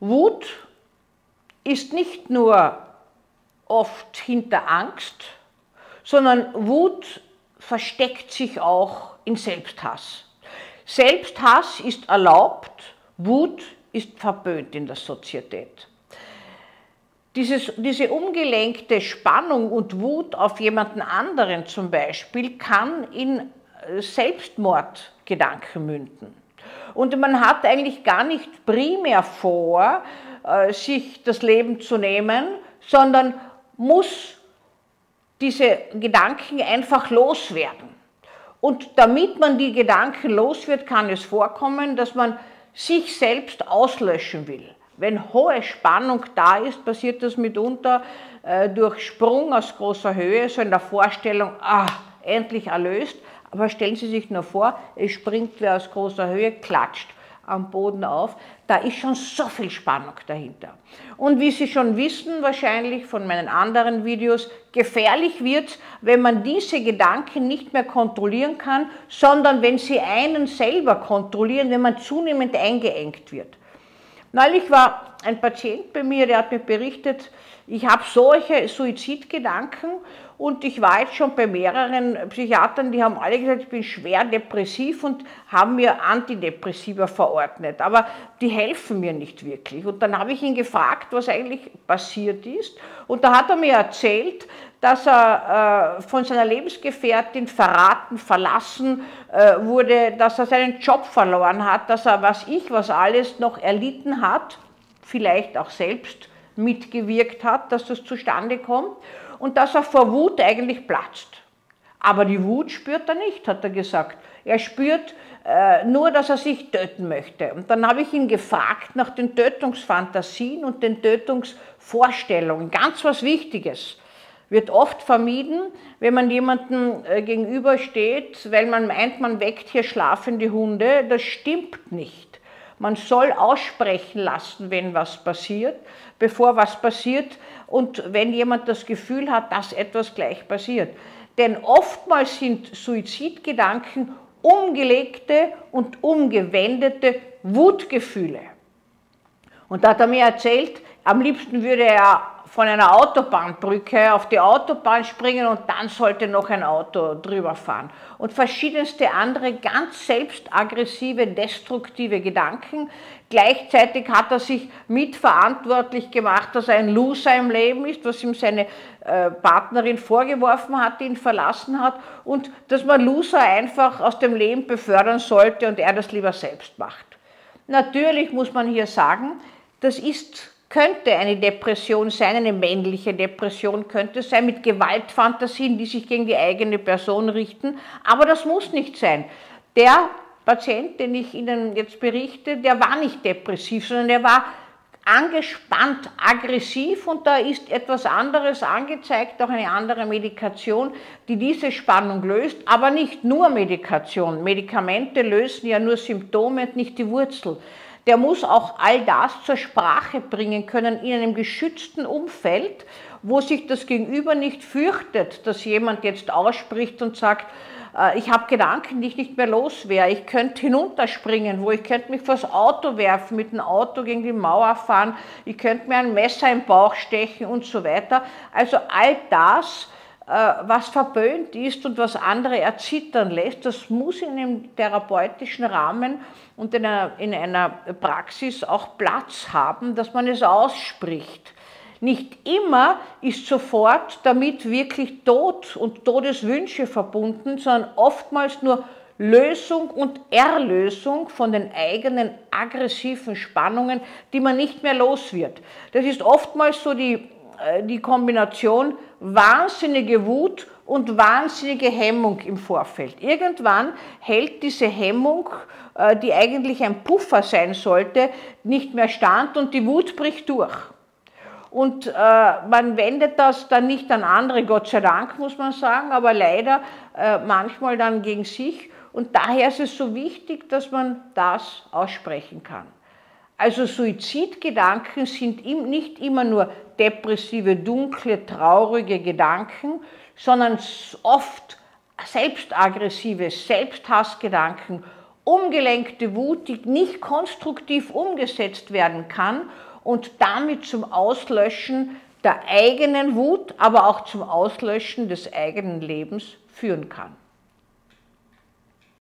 Wut ist nicht nur oft hinter Angst, sondern Wut versteckt sich auch in Selbsthass. Selbsthass ist erlaubt, Wut ist verböhnt in der Sozietät. Dieses, diese umgelenkte Spannung und Wut auf jemanden anderen zum Beispiel kann in Selbstmordgedanken münden. Und man hat eigentlich gar nicht primär vor, äh, sich das Leben zu nehmen, sondern muss diese Gedanken einfach loswerden. Und damit man die Gedanken los wird, kann es vorkommen, dass man sich selbst auslöschen will. Wenn hohe Spannung da ist, passiert das mitunter äh, durch Sprung aus großer Höhe, so in der Vorstellung, ah, endlich erlöst. Aber stellen Sie sich nur vor, es springt wer aus großer Höhe, klatscht am Boden auf. Da ist schon so viel Spannung dahinter. Und wie Sie schon wissen, wahrscheinlich von meinen anderen Videos, gefährlich wird, wenn man diese Gedanken nicht mehr kontrollieren kann, sondern wenn sie einen selber kontrollieren, wenn man zunehmend eingeengt wird. Neulich war ein Patient bei mir, der hat mir berichtet, ich habe solche Suizidgedanken und ich war jetzt schon bei mehreren Psychiatern, die haben alle gesagt, ich bin schwer depressiv und haben mir Antidepressiva verordnet. Aber die helfen mir nicht wirklich. Und dann habe ich ihn gefragt, was eigentlich passiert ist. Und da hat er mir erzählt, dass er äh, von seiner Lebensgefährtin verraten, verlassen äh, wurde, dass er seinen Job verloren hat, dass er, was ich, was alles noch erlitten hat, vielleicht auch selbst mitgewirkt hat, dass das zustande kommt und dass er vor Wut eigentlich platzt. Aber die Wut spürt er nicht, hat er gesagt. Er spürt äh, nur, dass er sich töten möchte. Und dann habe ich ihn gefragt nach den Tötungsfantasien und den Tötungsvorstellungen. Ganz was Wichtiges. Wird oft vermieden, wenn man jemandem äh, gegenübersteht, weil man meint, man weckt hier schlafende Hunde. Das stimmt nicht. Man soll aussprechen lassen, wenn was passiert, bevor was passiert, und wenn jemand das Gefühl hat, dass etwas gleich passiert. Denn oftmals sind Suizidgedanken umgelegte und umgewendete Wutgefühle. Und da hat er mir erzählt, am liebsten würde er von einer Autobahnbrücke auf die Autobahn springen und dann sollte noch ein Auto drüber fahren. Und verschiedenste andere ganz selbstaggressive, destruktive Gedanken. Gleichzeitig hat er sich mitverantwortlich gemacht, dass er ein Loser im Leben ist, was ihm seine äh, Partnerin vorgeworfen hat, die ihn verlassen hat, und dass man Loser einfach aus dem Leben befördern sollte und er das lieber selbst macht. Natürlich muss man hier sagen, das ist könnte eine Depression sein, eine männliche Depression könnte es sein, mit Gewaltfantasien, die sich gegen die eigene Person richten. Aber das muss nicht sein. Der Patient, den ich Ihnen jetzt berichte, der war nicht depressiv, sondern er war angespannt, aggressiv und da ist etwas anderes angezeigt, auch eine andere Medikation, die diese Spannung löst, aber nicht nur Medikation. Medikamente lösen ja nur Symptome und nicht die Wurzel der muss auch all das zur Sprache bringen können in einem geschützten Umfeld, wo sich das Gegenüber nicht fürchtet, dass jemand jetzt ausspricht und sagt, äh, ich habe Gedanken, die ich nicht mehr los wäre. Ich könnte hinunterspringen, wo ich könnte mich vors Auto werfen, mit dem Auto gegen die Mauer fahren, ich könnte mir ein Messer im Bauch stechen und so weiter. Also all das, was verböhnt ist und was andere erzittern lässt, das muss in einem therapeutischen Rahmen und in einer, in einer Praxis auch Platz haben, dass man es ausspricht. Nicht immer ist sofort damit wirklich Tod und Todeswünsche verbunden, sondern oftmals nur Lösung und Erlösung von den eigenen aggressiven Spannungen, die man nicht mehr los wird. Das ist oftmals so die äh, die Kombination wahnsinnige Wut und wahnsinnige Hemmung im Vorfeld. Irgendwann hält diese Hemmung, äh, die eigentlich ein Puffer sein sollte, nicht mehr stand und die Wut bricht durch. Und äh, man wendet das dann nicht an andere, Gott sei Dank muss man sagen, aber leider äh, manchmal dann gegen sich. Und daher ist es so wichtig, dass man das aussprechen kann. Also Suizidgedanken sind nicht immer nur depressive, dunkle, traurige Gedanken, sondern oft selbstaggressive, Selbsthassgedanken, umgelenkte Wut, die nicht konstruktiv umgesetzt werden kann und damit zum Auslöschen der eigenen Wut, aber auch zum Auslöschen des eigenen Lebens führen kann.